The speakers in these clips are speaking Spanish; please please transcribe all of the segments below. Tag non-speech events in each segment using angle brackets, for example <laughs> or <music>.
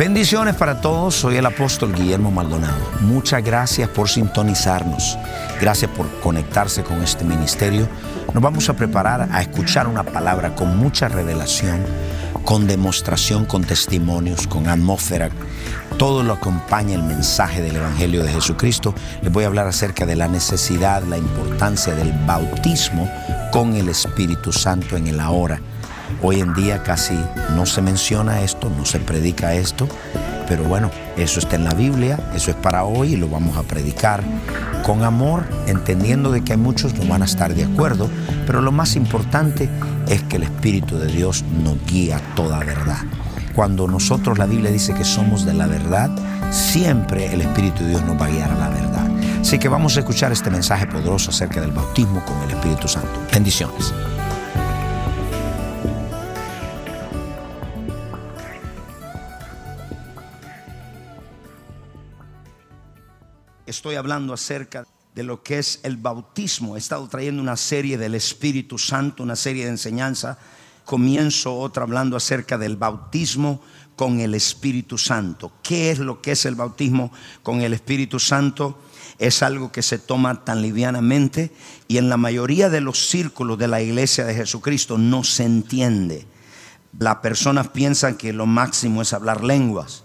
Bendiciones para todos, soy el apóstol Guillermo Maldonado. Muchas gracias por sintonizarnos, gracias por conectarse con este ministerio. Nos vamos a preparar a escuchar una palabra con mucha revelación, con demostración, con testimonios, con atmósfera. Todo lo acompaña el mensaje del Evangelio de Jesucristo. Les voy a hablar acerca de la necesidad, la importancia del bautismo con el Espíritu Santo en el ahora Hoy en día casi no se menciona esto, no se predica esto, pero bueno, eso está en la Biblia, eso es para hoy y lo vamos a predicar con amor, entendiendo de que hay muchos no van a estar de acuerdo, pero lo más importante es que el Espíritu de Dios nos guía toda verdad. Cuando nosotros la Biblia dice que somos de la verdad, siempre el Espíritu de Dios nos va a guiar a la verdad. Así que vamos a escuchar este mensaje poderoso acerca del bautismo con el Espíritu Santo. Bendiciones. Estoy hablando acerca de lo que es el bautismo. He estado trayendo una serie del Espíritu Santo, una serie de enseñanza. Comienzo otra hablando acerca del bautismo con el Espíritu Santo. ¿Qué es lo que es el bautismo con el Espíritu Santo? Es algo que se toma tan livianamente y en la mayoría de los círculos de la iglesia de Jesucristo no se entiende. Las personas piensan que lo máximo es hablar lenguas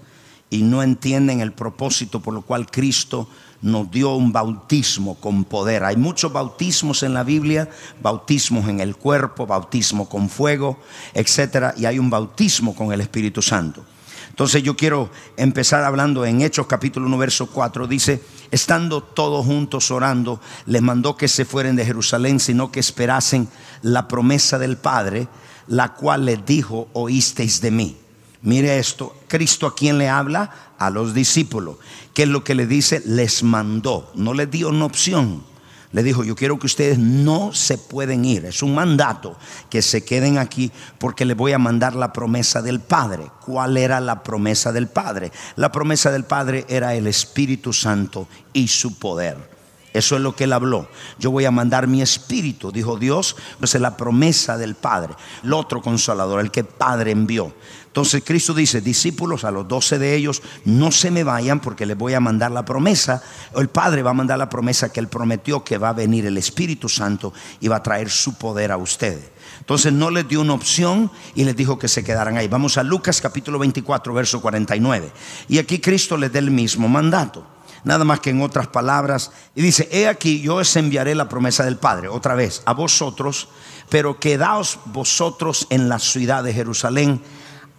y no entienden el propósito por lo cual Cristo nos dio un bautismo con poder. Hay muchos bautismos en la Biblia, bautismos en el cuerpo, bautismo con fuego, etcétera, y hay un bautismo con el Espíritu Santo. Entonces yo quiero empezar hablando en Hechos capítulo 1 verso 4 dice, estando todos juntos orando, les mandó que se fueren de Jerusalén, sino que esperasen la promesa del Padre, la cual les dijo, oísteis de mí. Mire esto, Cristo a quién le habla? A los discípulos. ¿Qué es lo que le dice? Les mandó, no les dio una opción. Le dijo, yo quiero que ustedes no se pueden ir. Es un mandato que se queden aquí porque les voy a mandar la promesa del Padre. ¿Cuál era la promesa del Padre? La promesa del Padre era el Espíritu Santo y su poder. Eso es lo que él habló. Yo voy a mandar mi espíritu, dijo Dios. Pues es la promesa del Padre. El otro consolador, el que Padre envió. Entonces Cristo dice, discípulos, a los doce de ellos, no se me vayan porque les voy a mandar la promesa. El Padre va a mandar la promesa que Él prometió que va a venir el Espíritu Santo y va a traer su poder a ustedes. Entonces no les dio una opción y les dijo que se quedaran ahí. Vamos a Lucas capítulo 24, verso 49. Y aquí Cristo les da el mismo mandato nada más que en otras palabras. Y dice, he aquí, yo os enviaré la promesa del Padre, otra vez, a vosotros, pero quedaos vosotros en la ciudad de Jerusalén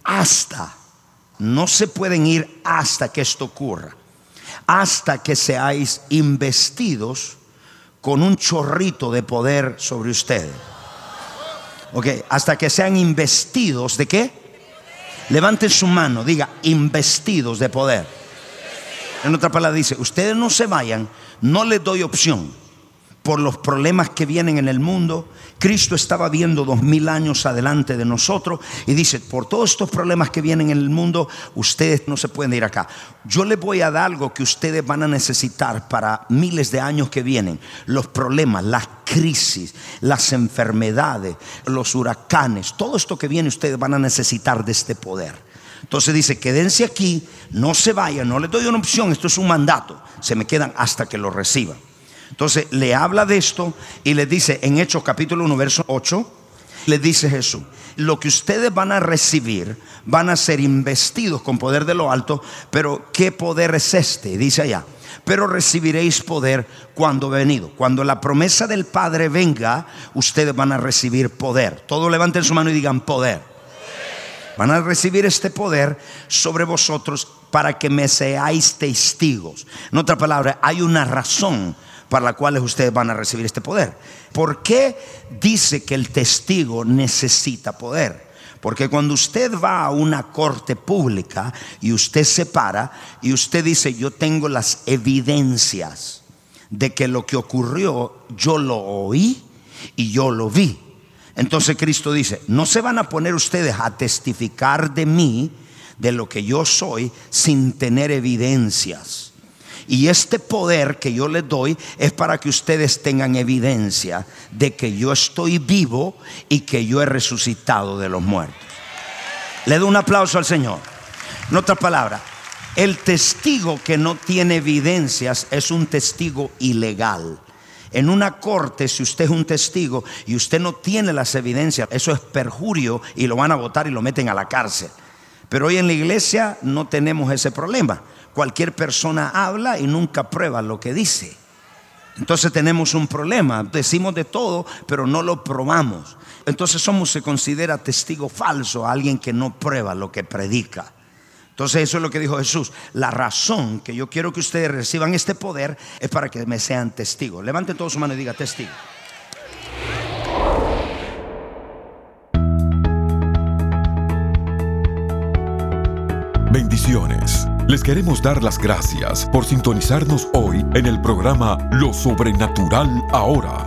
hasta, no se pueden ir hasta que esto ocurra, hasta que seáis investidos con un chorrito de poder sobre ustedes. Ok, hasta que sean investidos de qué? Levanten su mano, diga, investidos de poder. En otra palabra dice, ustedes no se vayan, no les doy opción por los problemas que vienen en el mundo. Cristo estaba viendo dos mil años adelante de nosotros y dice, por todos estos problemas que vienen en el mundo, ustedes no se pueden ir acá. Yo les voy a dar algo que ustedes van a necesitar para miles de años que vienen. Los problemas, las crisis, las enfermedades, los huracanes, todo esto que viene ustedes van a necesitar de este poder. Entonces dice, quédense aquí, no se vayan, no les doy una opción, esto es un mandato, se me quedan hasta que lo reciban. Entonces le habla de esto y le dice en Hechos capítulo 1, verso 8, le dice Jesús, lo que ustedes van a recibir van a ser investidos con poder de lo alto, pero ¿qué poder es este? Dice allá, pero recibiréis poder cuando venido. Cuando la promesa del Padre venga, ustedes van a recibir poder. Todos levanten su mano y digan poder. Van a recibir este poder sobre vosotros para que me seáis testigos. En otra palabra, hay una razón para la cual ustedes van a recibir este poder. ¿Por qué dice que el testigo necesita poder? Porque cuando usted va a una corte pública y usted se para y usted dice, yo tengo las evidencias de que lo que ocurrió, yo lo oí y yo lo vi. Entonces Cristo dice, no se van a poner ustedes a testificar de mí, de lo que yo soy, sin tener evidencias. Y este poder que yo les doy es para que ustedes tengan evidencia de que yo estoy vivo y que yo he resucitado de los muertos. Le doy un aplauso al Señor. En otras palabras, el testigo que no tiene evidencias es un testigo ilegal. En una corte, si usted es un testigo y usted no tiene las evidencias, eso es perjurio y lo van a votar y lo meten a la cárcel. Pero hoy en la iglesia no tenemos ese problema. Cualquier persona habla y nunca prueba lo que dice. Entonces tenemos un problema. Decimos de todo, pero no lo probamos. Entonces somos, se considera testigo falso a alguien que no prueba lo que predica. Entonces eso es lo que dijo Jesús. La razón que yo quiero que ustedes reciban este poder es para que me sean testigos. Levanten todos su mano y diga testigo. Bendiciones. Les queremos dar las gracias por sintonizarnos hoy en el programa Lo Sobrenatural Ahora.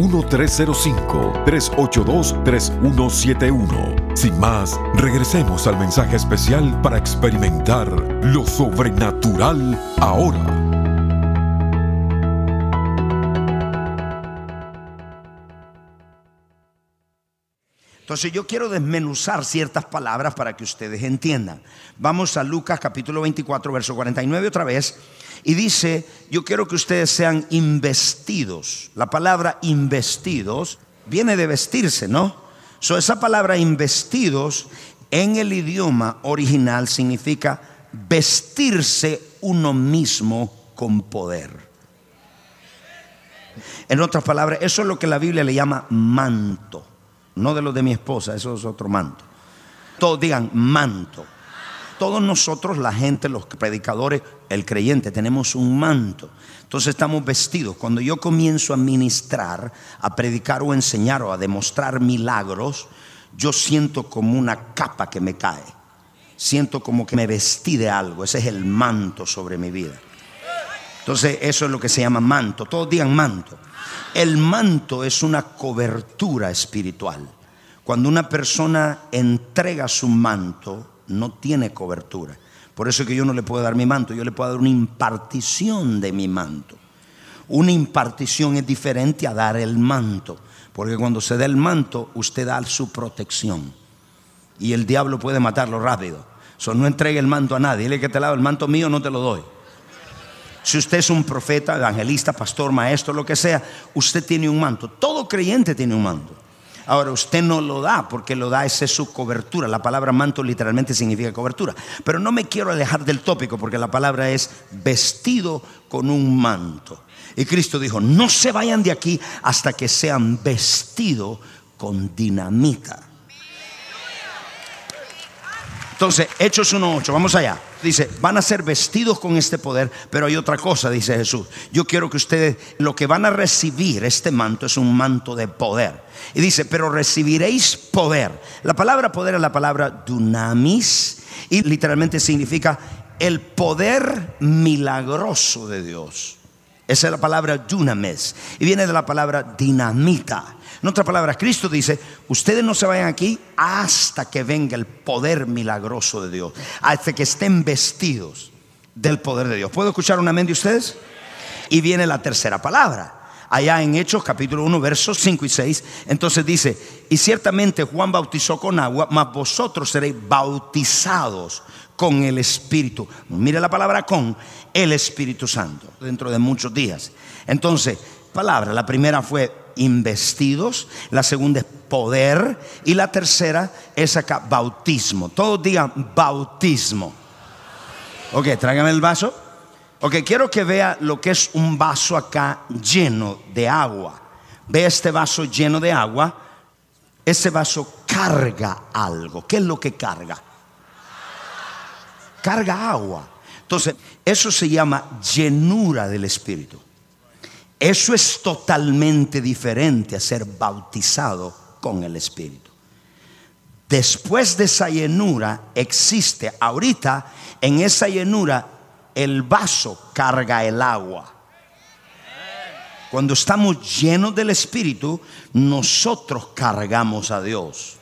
1-305-382-3171. Sin más, regresemos al mensaje especial para experimentar lo sobrenatural ahora. Entonces yo quiero desmenuzar ciertas palabras para que ustedes entiendan. Vamos a Lucas capítulo 24, verso 49 otra vez. Y dice, yo quiero que ustedes sean investidos. La palabra investidos viene de vestirse, ¿no? So, esa palabra investidos en el idioma original significa vestirse uno mismo con poder. En otras palabras, eso es lo que la Biblia le llama manto. No de lo de mi esposa, eso es otro manto. Todos digan manto todos nosotros, la gente, los predicadores, el creyente, tenemos un manto. Entonces estamos vestidos. Cuando yo comienzo a ministrar, a predicar o enseñar o a demostrar milagros, yo siento como una capa que me cae. Siento como que me vestí de algo. Ese es el manto sobre mi vida. Entonces eso es lo que se llama manto. Todos digan manto. El manto es una cobertura espiritual. Cuando una persona entrega su manto, no tiene cobertura. Por eso es que yo no le puedo dar mi manto, yo le puedo dar una impartición de mi manto. Una impartición es diferente a dar el manto, porque cuando se da el manto, usted da su protección. Y el diablo puede matarlo rápido. So, no entregue el manto a nadie. Dile que te lado el manto mío no te lo doy. Si usted es un profeta, evangelista, pastor, maestro, lo que sea, usted tiene un manto. Todo creyente tiene un manto. Ahora, usted no lo da porque lo da, esa es su cobertura. La palabra manto literalmente significa cobertura. Pero no me quiero alejar del tópico porque la palabra es vestido con un manto. Y Cristo dijo, no se vayan de aquí hasta que sean vestidos con dinamita. Entonces, Hechos 1.8, vamos allá. Dice, van a ser vestidos con este poder, pero hay otra cosa, dice Jesús. Yo quiero que ustedes, lo que van a recibir, este manto es un manto de poder. Y dice, pero recibiréis poder. La palabra poder es la palabra dunamis y literalmente significa el poder milagroso de Dios. Esa es la palabra dunamis y viene de la palabra dinamita. En otras palabras, Cristo dice, ustedes no se vayan aquí hasta que venga el poder milagroso de Dios, hasta que estén vestidos del poder de Dios. ¿Puedo escuchar un amén de ustedes? Y viene la tercera palabra. Allá en Hechos capítulo 1 versos 5 y 6, entonces dice, y ciertamente Juan bautizó con agua, mas vosotros seréis bautizados con el Espíritu. Mire la palabra con el Espíritu Santo dentro de muchos días. Entonces, palabra, la primera fue investidos, la segunda es poder y la tercera es acá bautismo. Todos digan bautismo. Ok, tráigame el vaso. Ok, quiero que vea lo que es un vaso acá lleno de agua. Ve este vaso lleno de agua. ese vaso carga algo. ¿Qué es lo que carga? Carga agua. Entonces, eso se llama llenura del Espíritu. Eso es totalmente diferente a ser bautizado con el Espíritu. Después de esa llenura existe, ahorita en esa llenura el vaso carga el agua. Cuando estamos llenos del Espíritu, nosotros cargamos a Dios.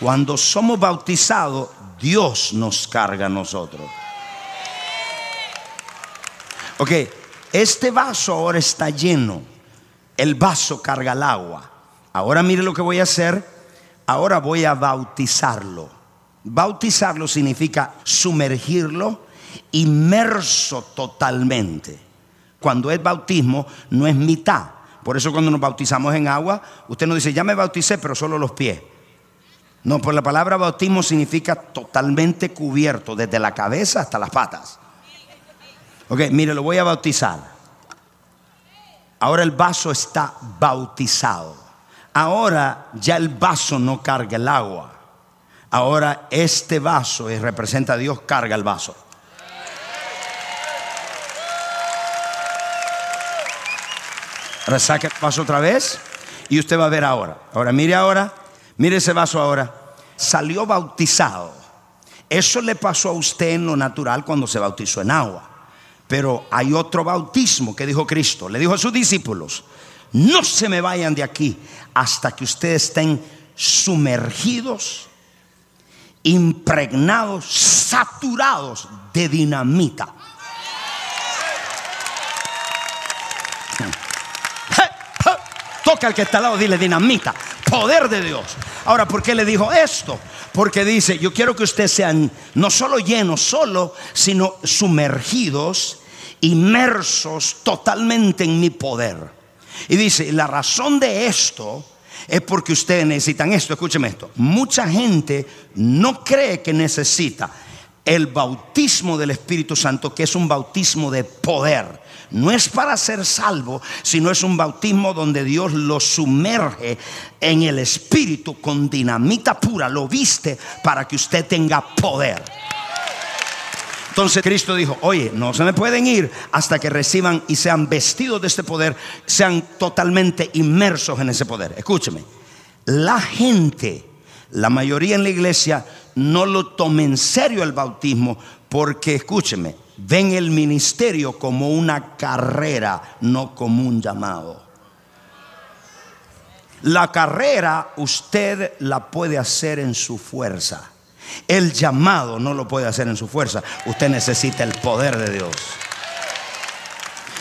Cuando somos bautizados, Dios nos carga a nosotros. Ok, este vaso ahora está lleno. El vaso carga el agua. Ahora mire lo que voy a hacer. Ahora voy a bautizarlo. Bautizarlo significa sumergirlo, inmerso totalmente cuando es bautismo no es mitad. Por eso cuando nos bautizamos en agua, usted no dice, ya me bauticé, pero solo los pies. No, por la palabra bautismo significa totalmente cubierto, desde la cabeza hasta las patas. Ok, mire, lo voy a bautizar. Ahora el vaso está bautizado. Ahora ya el vaso no carga el agua. Ahora este vaso, y representa a Dios, carga el vaso. Saque el vaso otra vez y usted va a ver ahora. Ahora mire ahora, mire ese vaso ahora. Salió bautizado. Eso le pasó a usted en lo natural cuando se bautizó en agua. Pero hay otro bautismo que dijo Cristo. Le dijo a sus discípulos, no se me vayan de aquí hasta que ustedes estén sumergidos, impregnados, saturados de dinamita. <laughs> Toca al que está al lado, dile dinamita, poder de Dios. Ahora, ¿por qué le dijo esto? Porque dice, yo quiero que ustedes sean no solo llenos, solo, sino sumergidos, inmersos totalmente en mi poder. Y dice, la razón de esto es porque ustedes necesitan esto. Escúcheme esto. Mucha gente no cree que necesita el bautismo del Espíritu Santo, que es un bautismo de poder no es para ser salvo, sino es un bautismo donde Dios lo sumerge en el Espíritu con dinamita pura, lo viste para que usted tenga poder. Entonces Cristo dijo, oye, no se me pueden ir hasta que reciban y sean vestidos de este poder, sean totalmente inmersos en ese poder. Escúcheme, la gente, la mayoría en la iglesia, no lo toma en serio el bautismo porque, escúcheme, ven el ministerio como una carrera, no como un llamado. La carrera usted la puede hacer en su fuerza. El llamado no lo puede hacer en su fuerza. Usted necesita el poder de Dios.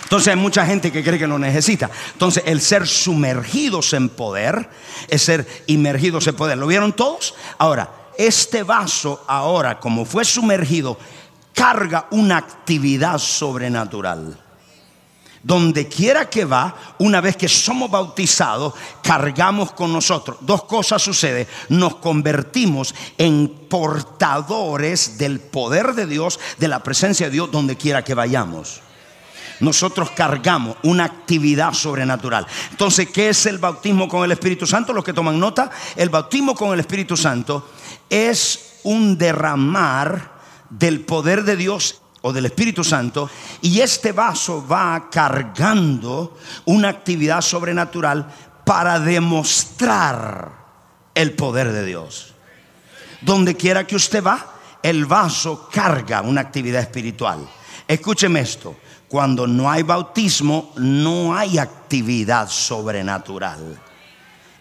Entonces hay mucha gente que cree que lo necesita. Entonces el ser sumergidos en poder es ser inmergidos en poder. ¿Lo vieron todos? Ahora, este vaso ahora, como fue sumergido, carga una actividad sobrenatural. Donde quiera que va, una vez que somos bautizados, cargamos con nosotros. Dos cosas suceden. Nos convertimos en portadores del poder de Dios, de la presencia de Dios, donde quiera que vayamos nosotros cargamos una actividad sobrenatural. Entonces, ¿qué es el bautismo con el Espíritu Santo? Los que toman nota, el bautismo con el Espíritu Santo es un derramar del poder de Dios o del Espíritu Santo y este vaso va cargando una actividad sobrenatural para demostrar el poder de Dios. Donde quiera que usted va, el vaso carga una actividad espiritual. Escúcheme esto, cuando no hay bautismo, no hay actividad sobrenatural.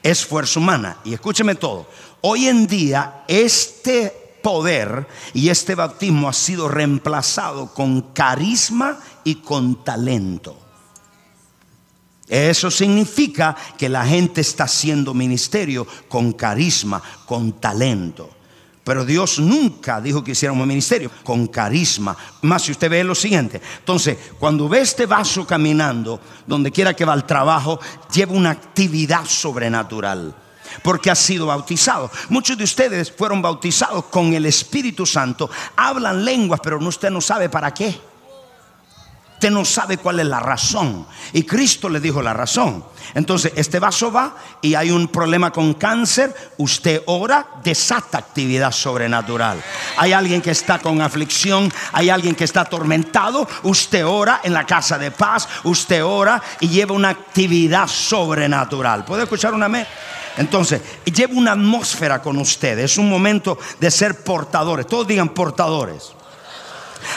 Es fuerza humana. Y escúcheme todo, hoy en día este poder y este bautismo ha sido reemplazado con carisma y con talento. Eso significa que la gente está haciendo ministerio con carisma, con talento. Pero Dios nunca dijo que hiciéramos ministerio con carisma. Más si usted ve lo siguiente. Entonces, cuando ve este vaso caminando, donde quiera que va al trabajo, lleva una actividad sobrenatural porque ha sido bautizado. Muchos de ustedes fueron bautizados con el Espíritu Santo, hablan lenguas, pero usted no sabe para qué. usted no sabe cuál es la razón. Y Cristo le dijo la razón. Entonces, este vaso va y hay un problema con cáncer, usted ora, desata actividad sobrenatural. Hay alguien que está con aflicción, hay alguien que está atormentado, usted ora en la casa de paz, usted ora y lleva una actividad sobrenatural. ¿Puede escuchar una vez? Entonces, lleva una atmósfera con ustedes. Es un momento de ser portadores. Todos digan portadores.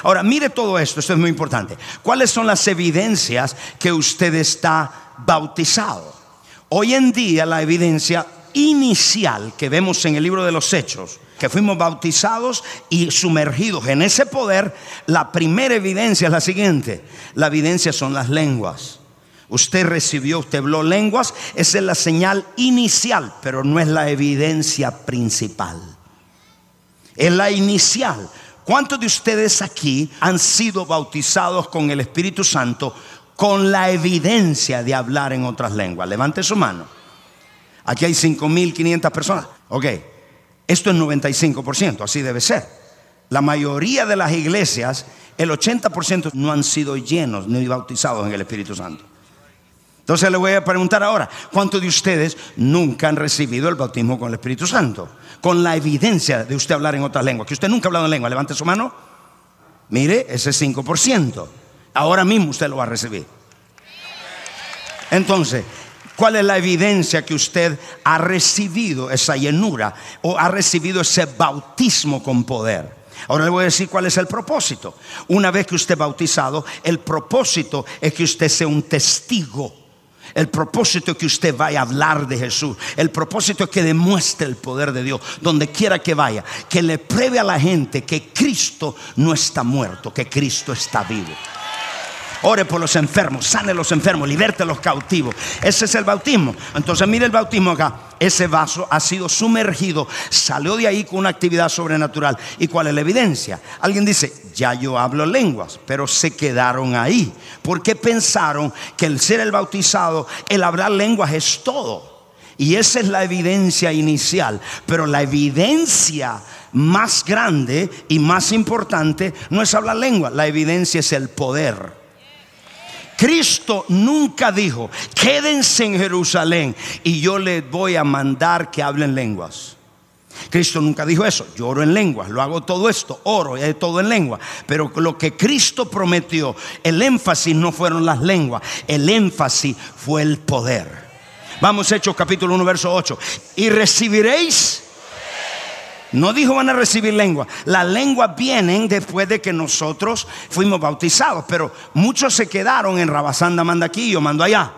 Ahora, mire todo esto, esto es muy importante. ¿Cuáles son las evidencias que usted está bautizado? Hoy en día la evidencia inicial que vemos en el libro de los Hechos, que fuimos bautizados y sumergidos en ese poder, la primera evidencia es la siguiente. La evidencia son las lenguas. Usted recibió, usted habló lenguas, esa es la señal inicial, pero no es la evidencia principal. Es la inicial. ¿Cuántos de ustedes aquí han sido bautizados con el Espíritu Santo con la evidencia de hablar en otras lenguas? Levante su mano. Aquí hay 5.500 personas. Ok, esto es 95%, así debe ser. La mayoría de las iglesias, el 80% no han sido llenos ni bautizados en el Espíritu Santo. Entonces le voy a preguntar ahora, ¿cuántos de ustedes nunca han recibido el bautismo con el Espíritu Santo? Con la evidencia de usted hablar en otras lenguas, que usted nunca ha hablado en lengua, levante su mano. Mire, ese 5%. Ahora mismo usted lo va a recibir. Entonces, ¿cuál es la evidencia que usted ha recibido esa llenura o ha recibido ese bautismo con poder? Ahora le voy a decir cuál es el propósito. Una vez que usted es bautizado, el propósito es que usted sea un testigo el propósito que usted vaya a hablar de Jesús. El propósito que demuestre el poder de Dios donde quiera que vaya. Que le pruebe a la gente que Cristo no está muerto, que Cristo está vivo. Ore por los enfermos, sane los enfermos, liberte a los cautivos. Ese es el bautismo. Entonces mire el bautismo acá. Ese vaso ha sido sumergido, salió de ahí con una actividad sobrenatural. ¿Y cuál es la evidencia? Alguien dice, ya yo hablo lenguas, pero se quedaron ahí. Porque pensaron que el ser el bautizado, el hablar lenguas es todo. Y esa es la evidencia inicial. Pero la evidencia más grande y más importante no es hablar lengua, la evidencia es el poder. Cristo nunca dijo, quédense en Jerusalén y yo les voy a mandar que hablen lenguas. Cristo nunca dijo eso. Yo oro en lenguas, lo hago todo esto, oro, y todo en lengua. Pero lo que Cristo prometió, el énfasis no fueron las lenguas, el énfasis fue el poder. Vamos, Hechos capítulo 1, verso 8. Y recibiréis no dijo van a recibir lengua. Las lenguas vienen después de que nosotros fuimos bautizados. Pero muchos se quedaron en Rabasanda, manda aquí, yo mando allá.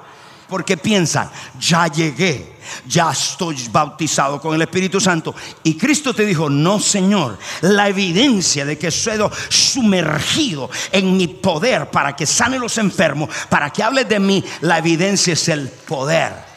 Porque piensan, ya llegué, ya estoy bautizado con el Espíritu Santo. Y Cristo te dijo, no Señor, la evidencia de que sido sumergido en mi poder para que sane los enfermos, para que hable de mí, la evidencia es el poder.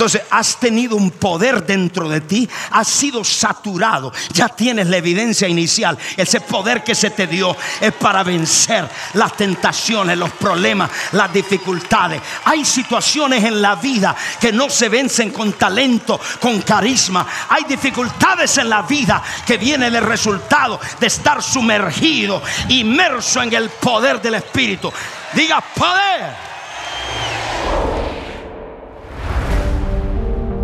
Entonces has tenido un poder dentro de ti, has sido saturado, ya tienes la evidencia inicial. Ese poder que se te dio es para vencer las tentaciones, los problemas, las dificultades. Hay situaciones en la vida que no se vencen con talento, con carisma. Hay dificultades en la vida que vienen el resultado de estar sumergido, inmerso en el poder del Espíritu. Diga poder.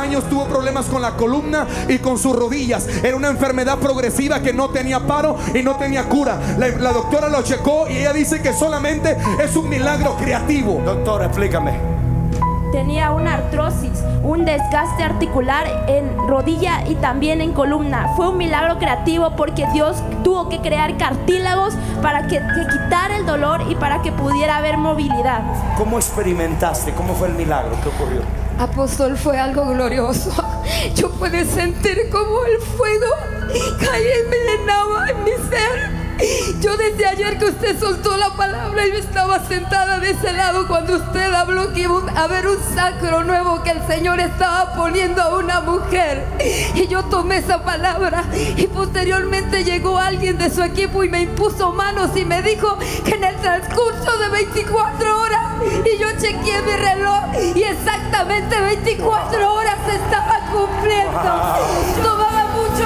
Años tuvo problemas con la columna y con sus rodillas. Era una enfermedad progresiva que no tenía paro y no tenía cura. La, la doctora lo checó y ella dice que solamente es un milagro creativo. Doctor, explícame. Tenía una artrosis, un desgaste articular en rodilla y también en columna. Fue un milagro creativo porque Dios tuvo que crear cartílagos para que, que quitara el dolor y para que pudiera haber movilidad. ¿Cómo experimentaste? ¿Cómo fue el milagro? ¿Qué ocurrió? Apóstol, fue algo glorioso. Yo pude sentir como el fuego caía y me llenaba en mi ser. Yo desde ayer que usted soltó la palabra, yo estaba sentada de ese lado cuando usted habló que iba a haber un sacro nuevo que el Señor estaba poniendo a una mujer. Y yo tomé esa palabra y posteriormente llegó alguien de su equipo y me impuso manos y me dijo que en el transcurso de 24 horas, y yo chequeé mi reloj y exactamente 24 horas se estaba cumpliendo. <laughs> Tomaba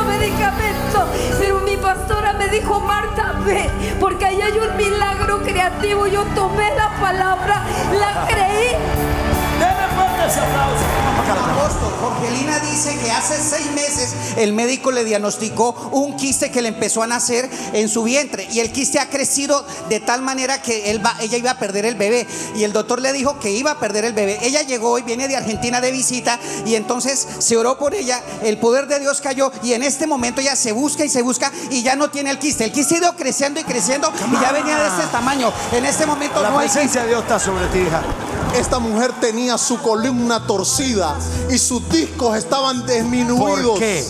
medicamento, pero mi pastora me dijo, Marta, ve, porque ahí hay un milagro creativo. Yo tomé la palabra, la creí. Apóstol, Jorgelina dice que hace seis meses el médico le diagnosticó un quiste que le empezó a nacer en su vientre y el quiste ha crecido de tal manera que él va, ella iba a perder el bebé y el doctor le dijo que iba a perder el bebé. Ella llegó y viene de Argentina de visita y entonces se oró por ella, el poder de Dios cayó y en este momento ella se busca y se busca y ya no tiene el quiste. El quiste ha ido creciendo y creciendo y ya venía de este tamaño. En este momento La no hay presencia de Dios está sobre ti, hija. Esta mujer tenía su columna torcida y sus discos estaban disminuidos. ¿Por qué?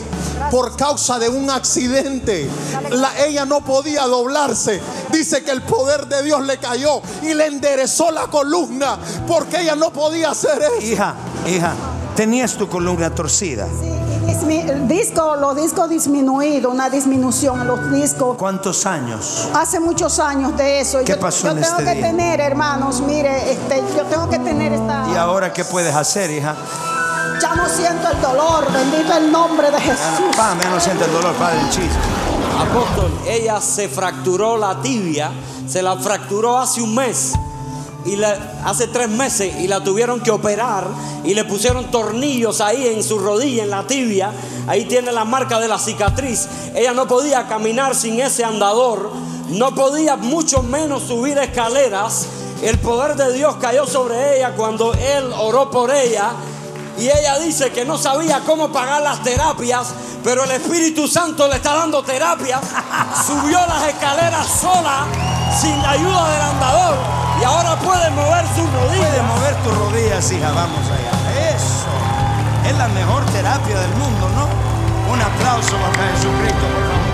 Por causa de un accidente. La- ella no podía doblarse. Dice que el poder de Dios le cayó y le enderezó la columna porque ella no podía hacer eso. Hija, hija, tenías tu columna torcida. El disco, los discos disminuidos, una disminución en los discos. ¿Cuántos años? Hace muchos años de eso. ¿Qué yo, pasó yo en tengo este que día? tener, hermanos, mire, este, yo tengo que tener esta. ¿Y ahora qué puedes hacer, hija? Ya no siento el dolor, bendito el nombre de Jesús. Pa, me no siente el dolor, padre, el chiste. Apóstol, ella se fracturó la tibia, se la fracturó hace un mes y hace tres meses y la tuvieron que operar y le pusieron tornillos ahí en su rodilla, en la tibia. Ahí tiene la marca de la cicatriz. Ella no podía caminar sin ese andador, no podía mucho menos subir escaleras. El poder de Dios cayó sobre ella cuando él oró por ella. Y ella dice que no sabía cómo pagar las terapias, pero el Espíritu Santo le está dando terapias. <laughs> Subió las escaleras sola, sin la ayuda del andador, y ahora puede mover sus rodillas. mover tus rodillas, hija, vamos allá. Eso. Es la mejor terapia del mundo, ¿no? Un aplauso para Jesucristo, por.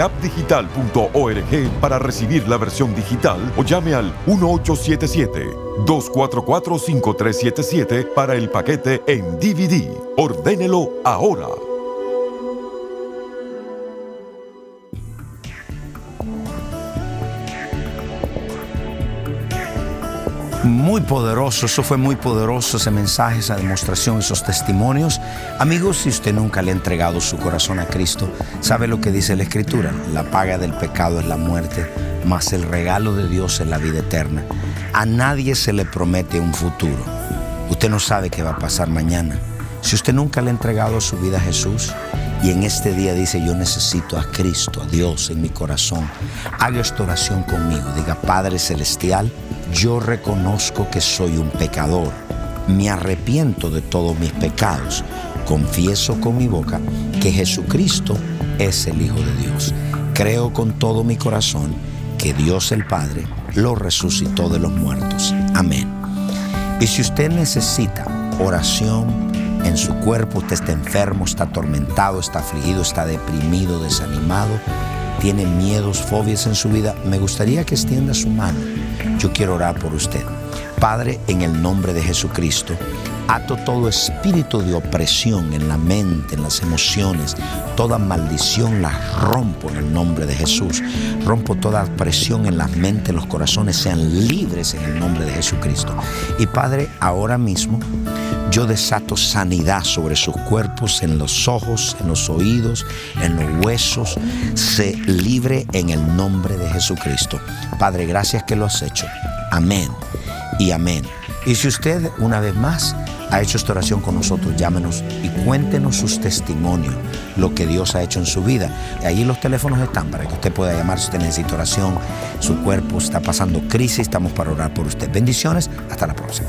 capdigital.org para recibir la versión digital o llame al 1877-244-5377 para el paquete en DVD. Ordénelo ahora. Muy poderoso, eso fue muy poderoso, ese mensaje, esa demostración, esos testimonios. Amigos, si usted nunca le ha entregado su corazón a Cristo, sabe lo que dice la Escritura. La paga del pecado es la muerte, mas el regalo de Dios es la vida eterna. A nadie se le promete un futuro. Usted no sabe qué va a pasar mañana. Si usted nunca le ha entregado su vida a Jesús y en este día dice yo necesito a Cristo, a Dios en mi corazón, haga esta oración conmigo. Diga Padre Celestial, yo reconozco que soy un pecador. Me arrepiento de todos mis pecados. Confieso con mi boca que Jesucristo es el Hijo de Dios. Creo con todo mi corazón que Dios el Padre lo resucitó de los muertos. Amén. Y si usted necesita oración, en su cuerpo, usted está enfermo, está atormentado, está afligido, está deprimido, desanimado, tiene miedos, fobias en su vida, me gustaría que extienda su mano. Yo quiero orar por usted. Padre, en el nombre de Jesucristo, ato todo espíritu de opresión en la mente, en las emociones, toda maldición la rompo en el nombre de Jesús. Rompo toda presión en las mentes, los corazones sean libres en el nombre de Jesucristo. Y Padre, ahora mismo yo desato sanidad sobre sus cuerpos, en los ojos, en los oídos, en los huesos. Se libre en el nombre de Jesucristo. Padre, gracias que lo has hecho. Amén y amén. Y si usted una vez más ha hecho esta oración con nosotros, llámenos y cuéntenos sus testimonios, lo que Dios ha hecho en su vida. Y allí los teléfonos están para que usted pueda llamar si usted necesita oración, su cuerpo está pasando crisis, estamos para orar por usted. Bendiciones, hasta la próxima.